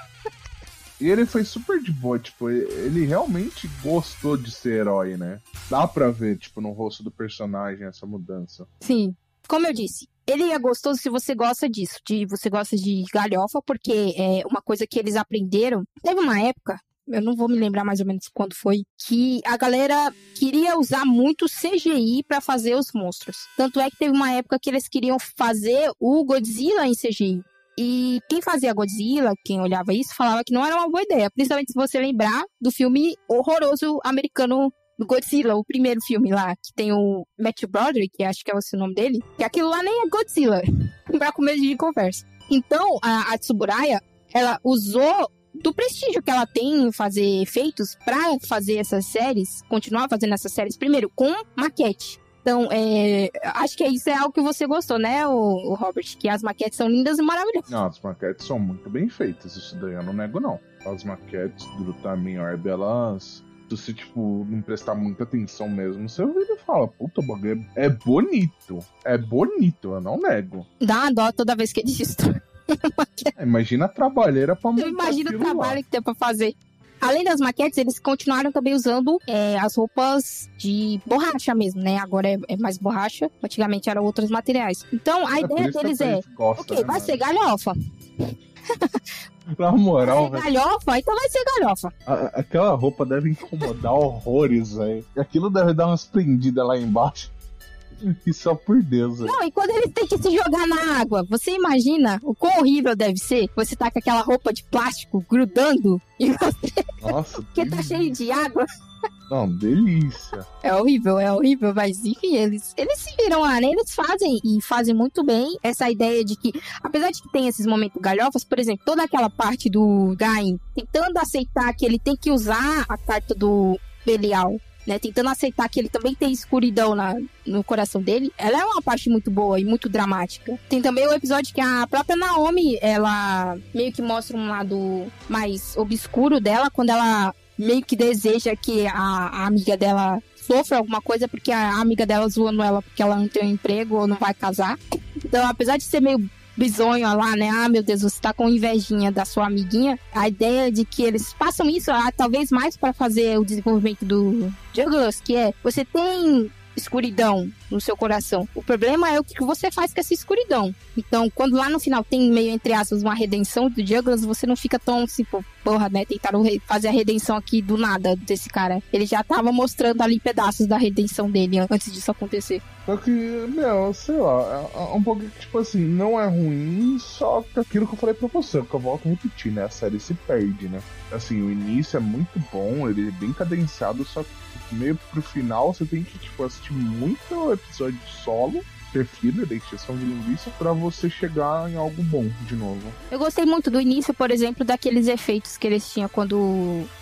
E ele foi super de boa, tipo, ele realmente gostou de ser herói, né? Dá pra ver, tipo, no rosto do personagem essa mudança. Sim. Como eu disse, ele é gostoso se você gosta disso, de você gosta de galhofa, porque é uma coisa que eles aprenderam. Teve uma época, eu não vou me lembrar mais ou menos quando foi, que a galera queria usar muito CGI para fazer os monstros. Tanto é que teve uma época que eles queriam fazer o Godzilla em CGI. E quem fazia Godzilla, quem olhava isso, falava que não era uma boa ideia. Principalmente se você lembrar do filme horroroso americano do Godzilla, o primeiro filme lá, que tem o Matthew Broderick, que acho que é o nome dele, que aquilo lá nem é Godzilla, pra começo de conversa. Então, a, a Tsuburaya, ela usou do prestígio que ela tem em fazer efeitos para fazer essas séries, continuar fazendo essas séries, primeiro, com maquete. Então, é, acho que isso é algo que você gostou, né, o, o, Robert? Que as maquetes são lindas e maravilhosas. Não, as maquetes são muito bem feitas, isso daí eu não nego, não. As maquetes do Tamin Orb, elas se você, tipo, não prestar muita atenção mesmo, você ouve e fala, puta, o bagulho é, é bonito. É bonito, eu não nego. Dá uma dó toda vez que ele destrói. é, imagina a trabalheira pra montar Imagina o trabalho lá. que tem pra fazer. Além das maquetes, eles continuaram também usando é, as roupas de borracha mesmo, né? Agora é, é, mais borracha, antigamente eram outros materiais. Então, a é ideia deles é, gosta, ok, né, vai mano? ser galhofa. Na moral, velho. Galhofa? Então vai ser galhofa. A, aquela roupa deve incomodar horrores, velho. Aquilo deve dar umas prendidas lá embaixo. E só por Deus. Não, e quando eles têm que se jogar na água, você imagina o quão horrível deve ser? Você tá com aquela roupa de plástico grudando e você. Nossa, Porque tá cheio de água. Não, delícia. É horrível, é horrível, mas enfim, eles, eles se viram lá, né? Eles fazem e fazem muito bem essa ideia de que, apesar de que tem esses momentos galhofas, por exemplo, toda aquela parte do Gain tentando aceitar que ele tem que usar a carta do Belial né, tentando aceitar que ele também tem escuridão na, no coração dele, ela é uma parte muito boa e muito dramática. Tem também o episódio que a própria Naomi, ela meio que mostra um lado mais obscuro dela, quando ela meio que deseja que a, a amiga dela sofra alguma coisa porque a amiga dela zoando ela porque ela não tem um emprego ou não vai casar. Então, apesar de ser meio bizonho lá, né? Ah, meu Deus, você tá com invejinha da sua amiguinha. A ideia de que eles passam isso, ah, talvez mais para fazer o desenvolvimento do Jugglers, que é você tem escuridão no seu coração. O problema é o que você faz com essa escuridão. Então, quando lá no final tem meio entre aspas uma redenção do Douglas, você não fica tão assim, porra, né? Tentaram fazer a redenção aqui do nada desse cara. Ele já tava mostrando ali pedaços da redenção dele antes disso acontecer. Só que, meu, sei lá, é, é um pouco tipo assim, não é ruim, só que aquilo que eu falei pra você, que eu volto a repetir, né? A série se perde, né? Assim, o início é muito bom, ele é bem cadenciado, só que meio pro final você tem que tipo, assistir muito episódio solo ter filler, da extensão de linguiça, para você chegar em algo bom de novo. Eu gostei muito do início, por exemplo, daqueles efeitos que eles tinham quando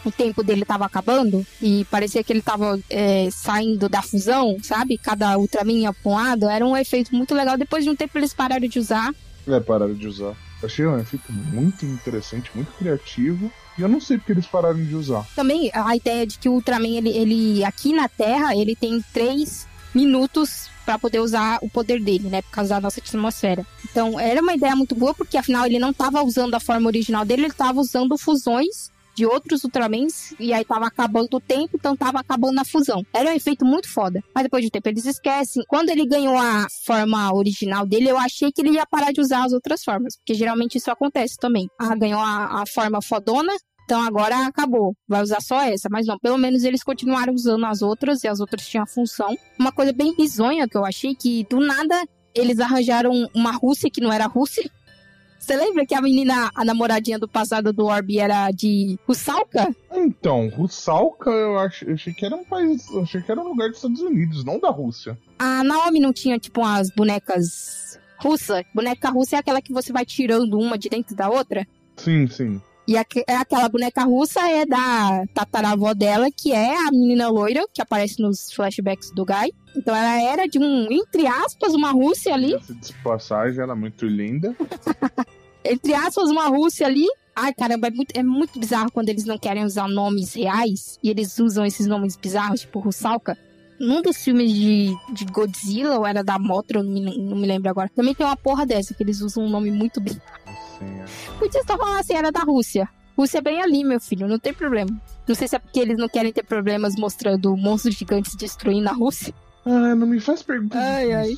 o tempo dele tava acabando e parecia que ele tava é, saindo da fusão, sabe? Cada Ultraman ia pra um lado. Era um efeito muito legal. Depois de um tempo eles pararam de usar. É, pararam de usar. Achei um efeito muito interessante, muito criativo. E eu não sei porque eles pararam de usar. Também a ideia de que o Ultraman, ele, ele aqui na Terra, ele tem três minutos para poder usar o poder dele, né? Por causa da nossa atmosfera. Então, era uma ideia muito boa, porque afinal ele não estava usando a forma original dele, ele estava usando fusões de outros Ultramans, e aí tava acabando o tempo, então tava acabando a fusão. Era um efeito muito foda. Mas depois de um tempo eles esquecem. Quando ele ganhou a forma original dele, eu achei que ele ia parar de usar as outras formas, porque geralmente isso acontece também. Ah, ganhou a, a forma fodona, então agora acabou, vai usar só essa. Mas não, pelo menos eles continuaram usando as outras e as outras tinham função. Uma coisa bem bizonha que eu achei que do nada eles arranjaram uma Rússia que não era Rússia. Você lembra que a menina, a namoradinha do passado do Orb era de Russalka? Então, Russalka eu, ach, eu achei que era um país, eu achei que era um lugar dos Estados Unidos, não da Rússia. A Naomi não tinha tipo umas bonecas russa? Boneca russa é aquela que você vai tirando uma de dentro da outra? Sim, sim. E aque- aquela boneca russa é da tataravó dela, que é a menina loira, que aparece nos flashbacks do Guy. Então ela era de um, entre aspas, uma Rússia ali. De passagem, ela é muito linda. Entre aspas, uma Rússia ali. Ai, caramba, é muito, é muito bizarro quando eles não querem usar nomes reais e eles usam esses nomes bizarros, tipo Russalka. Num dos filmes de, de Godzilla, ou era da Mothra, não me, não me lembro agora, também tem uma porra dessa, que eles usam um nome muito é. Podia só falar assim, era da Rússia. Rússia é bem ali, meu filho, não tem problema. Não sei se é porque eles não querem ter problemas mostrando monstros gigantes destruindo a Rússia. Ah, não me faz pergunta Ai, ai.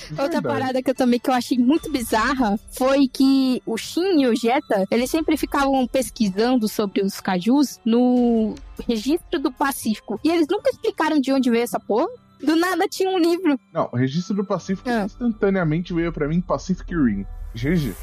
Difícil. Outra parada que eu também que eu achei muito bizarra foi que o Shin e o Jetta, eles sempre ficavam pesquisando sobre os cajus no registro do Pacífico. E eles nunca explicaram de onde veio essa porra. Do nada tinha um livro. Não, o registro do Pacífico Ah. instantaneamente veio pra mim Pacific Rim. GG.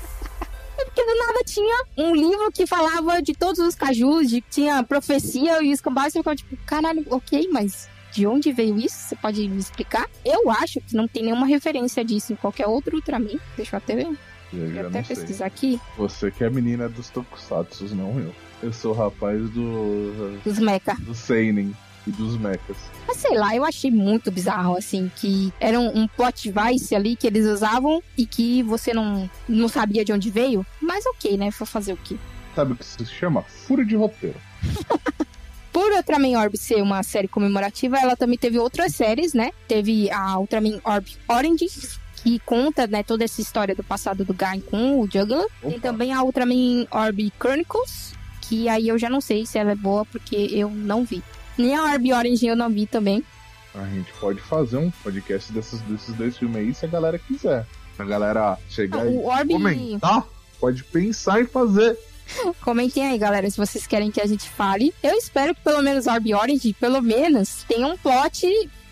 Porque do nada tinha um livro que falava de todos os cajus, de que tinha profecia e os cambais. Você ficava tipo, caralho, ok, mas de onde veio isso? Você pode me explicar? Eu acho que não tem nenhuma referência disso em qualquer outro Ultraman. Deixa eu até ver. Eu até não sei. pesquisar aqui. Você que é a menina dos tokusatsus, não eu. Eu sou o rapaz do. Dos mecha. do Seinen e dos mechas. Mas sei lá, eu achei muito bizarro, assim, que era um, um plot device ali que eles usavam e que você não, não sabia de onde veio. Mas ok, né? Foi fazer o quê? Sabe o que se chama? Furo de roteiro. Por Ultraman Orb ser uma série comemorativa, ela também teve outras séries, né? Teve a Ultraman Orb Orange, que conta, né, toda essa história do passado do Gain com o Juggler. Tem Opa. também a Ultraman Orb Chronicles, que aí eu já não sei se ela é boa, porque eu não vi. Nem a Orb Orange eu não vi também. A gente pode fazer um podcast desses, desses dois filmes aí se a galera quiser. Se a galera chegar e O Orb... comentar, pode pensar em fazer. Comentem aí, galera, se vocês querem que a gente fale. Eu espero que pelo menos Orb Orange, pelo menos, tenha um plot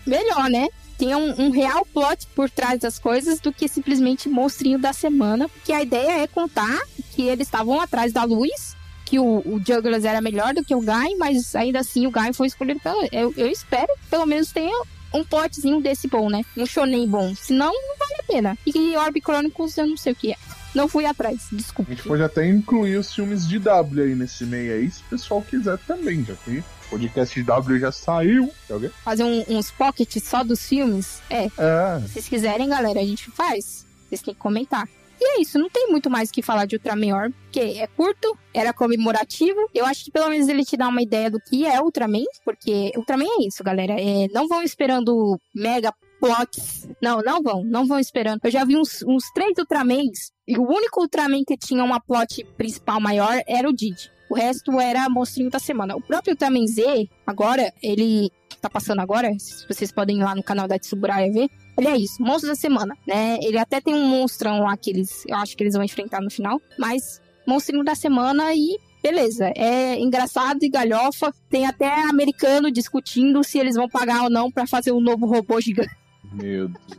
melhor, né? Tenha um, um real plot por trás das coisas do que simplesmente monstrinho da semana. Porque a ideia é contar que eles estavam atrás da luz, que o, o era melhor do que o Guy, mas ainda assim o Guy foi escolhido pela. Eu, eu espero que pelo menos tenha um plotzinho desse bom, né? Um shonen bom. Senão, não vale a pena. E Orb Chronicles eu não sei o que é. Não fui atrás, A desculpa. gente pode até incluir os filmes de W aí nesse meio aí, se o pessoal quiser também, já que o podcast de W já saiu. Quer fazer um- uns pockets só dos filmes? É, É, se vocês quiserem, galera, a gente faz. Vocês têm que comentar. E é isso, não tem muito mais o que falar de Ultraman porque é curto, era comemorativo. Eu acho que pelo menos ele te dá uma ideia do que é Ultraman, porque Ultraman é isso, galera. É, não vão esperando mega plots. Não, não vão, não vão esperando. Eu já vi uns, uns três Ultramans, e o único Ultraman que tinha uma plot principal maior era o Didi. O resto era monstrinho da semana. O próprio Ultraman Z, agora, ele tá passando agora, vocês podem ir lá no canal da Tsuburaya ver. Ele é isso, monstro da semana, né? Ele até tem um monstrão lá que eles, eu acho que eles vão enfrentar no final, mas monstrinho da semana e beleza. É engraçado e galhofa. Tem até americano discutindo se eles vão pagar ou não pra fazer um novo robô gigante. Meu Deus.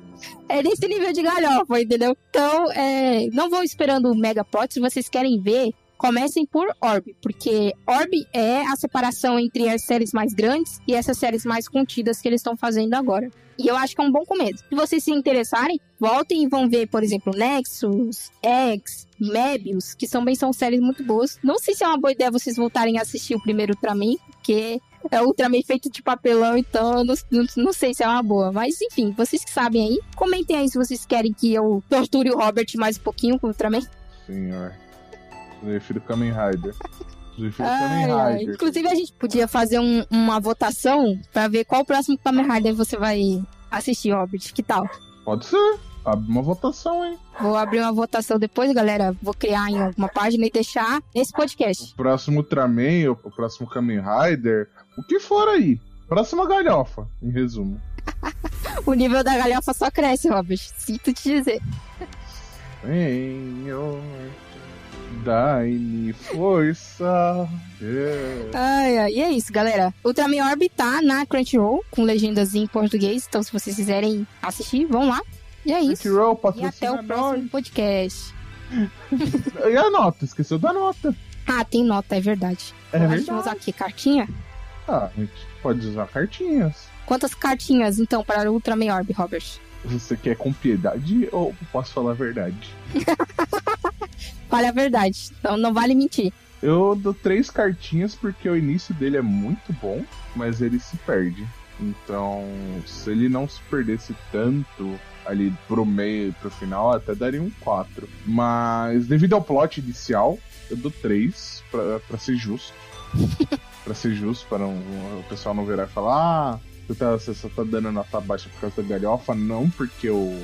É nesse nível de galhofa, entendeu? Então, é, não vão esperando o Mega Plot. Se vocês querem ver, comecem por Orb, porque Orb é a separação entre as séries mais grandes e essas séries mais contidas que eles estão fazendo agora. E eu acho que é um bom começo. Se vocês se interessarem, voltem e vão ver, por exemplo, Nexus, X, Mebius, que também são séries muito boas. Não sei se é uma boa ideia vocês voltarem a assistir o primeiro Ultraman, porque é Ultraman feito de papelão, então não, não, não sei se é uma boa. Mas enfim, vocês que sabem aí, comentem aí se vocês querem que eu torture o Robert mais um pouquinho com o Ultraman. Senhor. Eu prefiro Kamen Rider. Ai, Kamen ai. Rider. Inclusive, a gente podia fazer um- uma votação pra ver qual o próximo Kamen Rider você vai assistir, Robert. Que tal? Pode ser. Abre uma votação, hein? Vou abrir uma votação depois, galera. Vou criar em alguma página e deixar nesse podcast. O próximo Ultraman, o próximo Kamen Rider, o que for aí. Próxima galhofa, em resumo. O nível da galhofa só cresce, Robert. Sinto te dizer. Senhor, dai-me força. É. Ai, ai. E é isso, galera. Ultraman Orb tá na Crunchyroll, com legendas em português. Então, se vocês quiserem assistir, vão lá. E é isso. Crunchyroll, E até o próximo podcast. E a nota? Esqueceu da nota. Ah, tem nota, é verdade. É verdade. usar aqui cartinha? Ah, a gente pode usar cartinhas. Quantas cartinhas, então, para o Ultraman Orb, Robert? Você quer com piedade ou posso falar a verdade? Fale a verdade. Então não vale mentir. Eu dou três cartinhas porque o início dele é muito bom, mas ele se perde. Então, se ele não se perdesse tanto ali pro meio, pro final, até daria um 4. Mas devido ao plot inicial, eu dou 3 pra, pra ser justo. pra ser justo, para um, o pessoal não virar e falar, ah, você, tá, você só tá dando nota baixa por causa da galhofa, não porque o,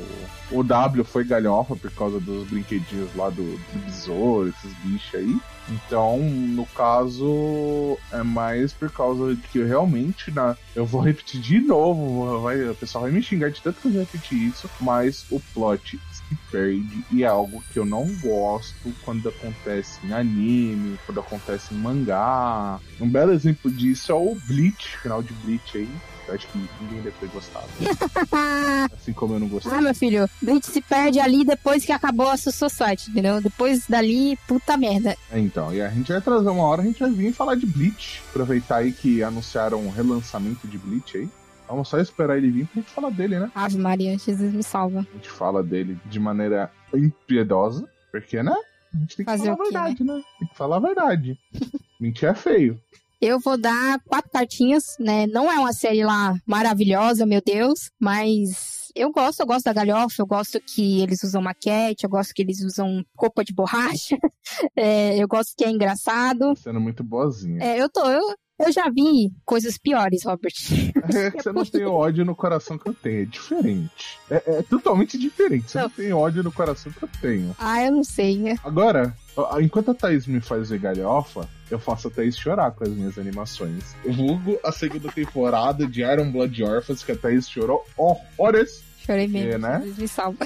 o W foi galhofa por causa dos brinquedinhos lá do, do besouro, esses bichos aí. Então, no caso, é mais por causa de que realmente, na, eu vou repetir de novo, vai, o pessoal vai me xingar de tanto que eu já repeti isso, mas o plot se perde e é algo que eu não gosto quando acontece em anime, quando acontece em mangá. Um belo exemplo disso é o Bleach, final de Bleach aí. Eu acho que ninguém deve ter gostado. assim como eu não gostei. Ah, meu filho, Bleach se perde ali depois que acabou a Society, entendeu? Depois dali, puta merda. É, então, e a gente vai trazer uma hora, a gente vai vir falar de Bleach. Aproveitar aí que anunciaram um relançamento de Bleach aí. Vamos só esperar ele vir pra gente falar dele, né? Ave Maria, Jesus me salva. A gente fala dele de maneira impiedosa, porque, né? A gente tem que Fazer falar a quê, verdade, né? Tem que falar a verdade. Mentir é feio. Eu vou dar quatro cartinhas, né? Não é uma série lá maravilhosa, meu Deus, mas eu gosto, eu gosto da galhofa, eu gosto que eles usam maquete, eu gosto que eles usam roupa de borracha, é, eu gosto que é engraçado. Sendo muito boazinha. É, eu tô, eu, eu já vi coisas piores, Robert. É que você não tem o ódio no coração que eu tenho. É diferente. É, é totalmente diferente. Você não. Não. tem ódio no coração que eu tenho. Ah, eu não sei, né? Agora, enquanto a Thaís me faz ver galhofa, eu faço a Thaís chorar com as minhas animações. Eu vulgo a segunda temporada de Iron Blood Orphans, que a Thaís chorou horrores. Chorei mesmo, É, né? Me salva.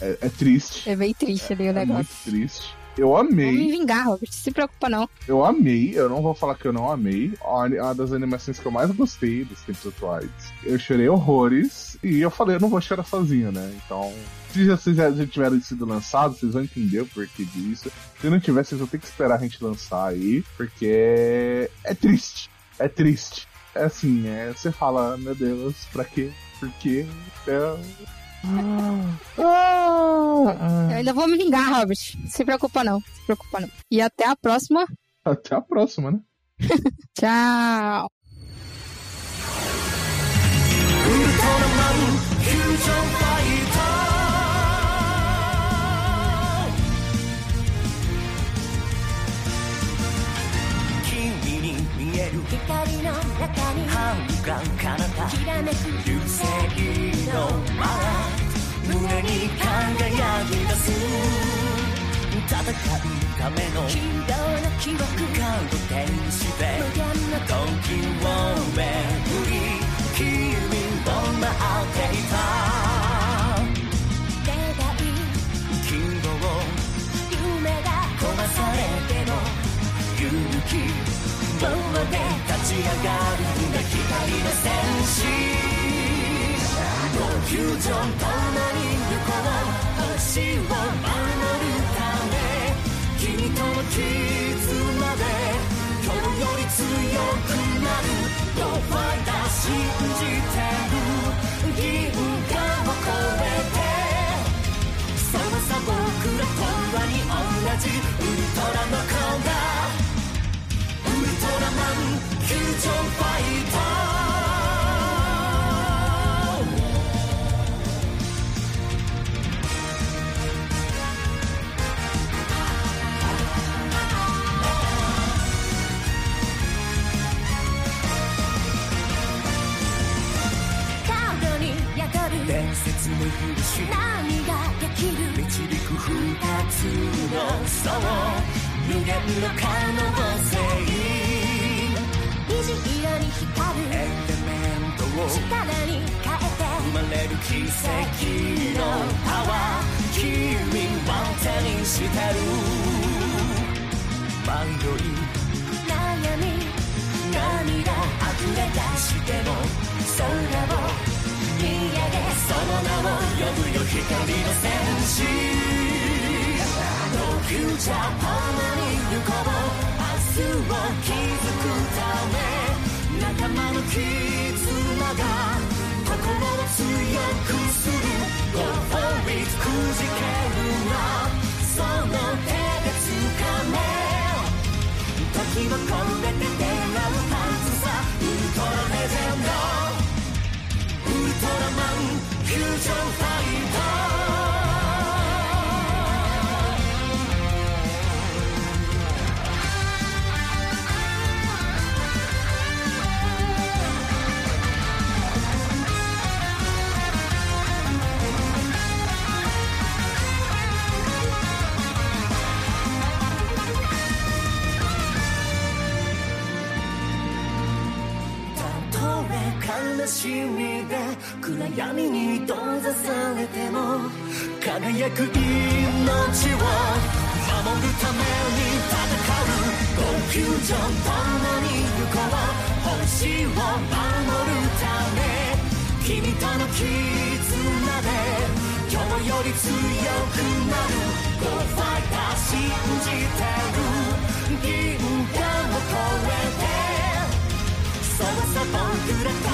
É, é triste. É bem triste ali o É negócio. muito triste. Eu Vou me amei, vingar, Robert, se preocupa não. eu amei, eu não vou falar que eu não amei. A a das animações que eu mais gostei dos tempos atuais. Eu chorei horrores e eu falei, eu não vou chorar sozinho, né? Então, se vocês já já tiverem sido lançados, vocês vão entender o porquê disso. Se não tiver, vocês vão ter que esperar a gente lançar aí, porque é triste. É triste. É assim, é, você fala, meu Deus, pra quê? Por quê? É... Ah, ah, Eu ainda vou me vingar, Robert. Se preocupa não, se preocupa não. E até a próxima. ah. Até a próxima, né? Tchau. 君に見える光の中に半眼彼方きらめく流星のまま 胸に輝き出す戦うた。めのヒーローの記憶感動天使で無限の時を巡り君を待っていた。願い希望夢が壊されても勇気棒で立ち上がるんだ光の戦士フュージョン共に行こう星を守る。ため君との絆で今日より強くなる Go fight 信じてる。銀河を越えてそのさ僕らとはに同じウルトラの子がウルトラマンフュージョンファイの勇士何ができる導く二つの層無限の可能性虹色に光るエレメントを力に変えて生まれる奇跡のパワー君は手にしてる迷い悩み涙溢れ出しても空を見上げその名を呼ぶよ。光の戦士東急ジャパンに行こう明日を築くため仲間の絆が心を強くする Go for it くじけるなその手で掴め時の越え闇に閉ざされても輝く命を守るために戦うコンフュージョン共に行こう星を守るため君との絆で今日より強くなる Go Fighter 信じてる銀河を越えてそう。さ僕らと